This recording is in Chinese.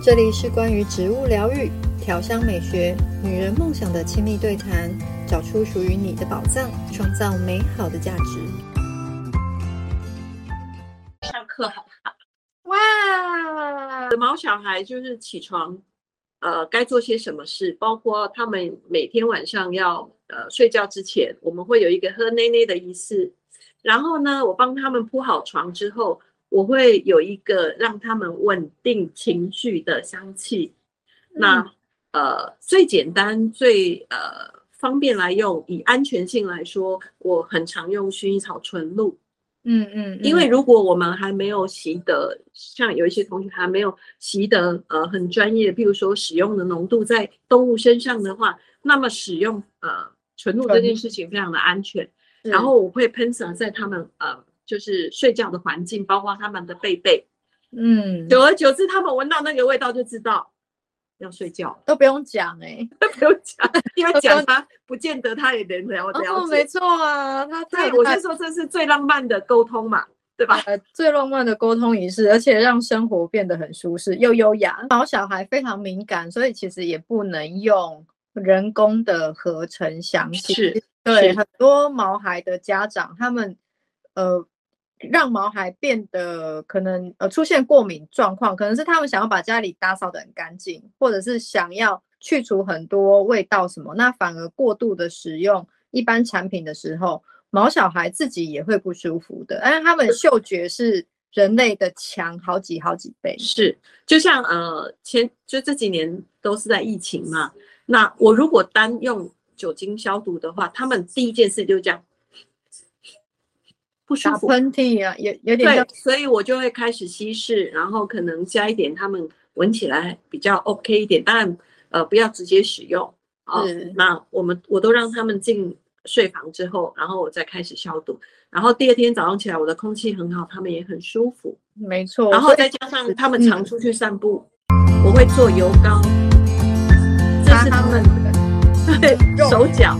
这里是关于植物疗愈、调香美学、女人梦想的亲密对谈，找出属于你的宝藏，创造美好的价值。上课好好哇！毛小孩就是起床，呃，该做些什么事，包括他们每天晚上要呃睡觉之前，我们会有一个喝奶奶的仪式。然后呢，我帮他们铺好床之后。我会有一个让他们稳定情绪的香气，嗯、那呃最简单最呃方便来用，以安全性来说，我很常用薰衣草纯露。嗯嗯，嗯因为如果我们还没有习得，像有一些同学还没有习得呃很专业，譬如说使用的浓度在动物身上的话，那么使用呃纯露这件事情非常的安全。嗯、然后我会喷洒在他们呃。就是睡觉的环境，包括他们的被被，嗯，久而久之，他们闻到那个味道就知道要睡觉，都不用讲哎、欸，都不用讲，因为讲他不见得他也能了解。哦，没错啊，他对我就说这是最浪漫的沟通嘛，对吧？呃，最浪漫的沟通仪式，而且让生活变得很舒适又优雅。毛小孩非常敏感，所以其实也不能用人工的合成香气。是，对，很多毛孩的家长他们呃。让毛孩变得可能呃出现过敏状况，可能是他们想要把家里打扫得很干净，或者是想要去除很多味道什么，那反而过度的使用一般产品的时候，毛小孩自己也会不舒服的。但是他们嗅觉是人类的强好几好几倍。是，就像呃前就这几年都是在疫情嘛，那我如果单用酒精消毒的话，他们第一件事就这样。不舒服，喷嚏啊，有有点。对，所以我就会开始稀释，然后可能加一点他们闻起来比较 OK 一点。当然，呃，不要直接使用啊。哦、那我们我都让他们进睡房之后，然后我再开始消毒。然后第二天早上起来，我的空气很好，他们也很舒服。没错。然后再加上他们常出去散步，嗯、我会做油膏，这是他们 手脚。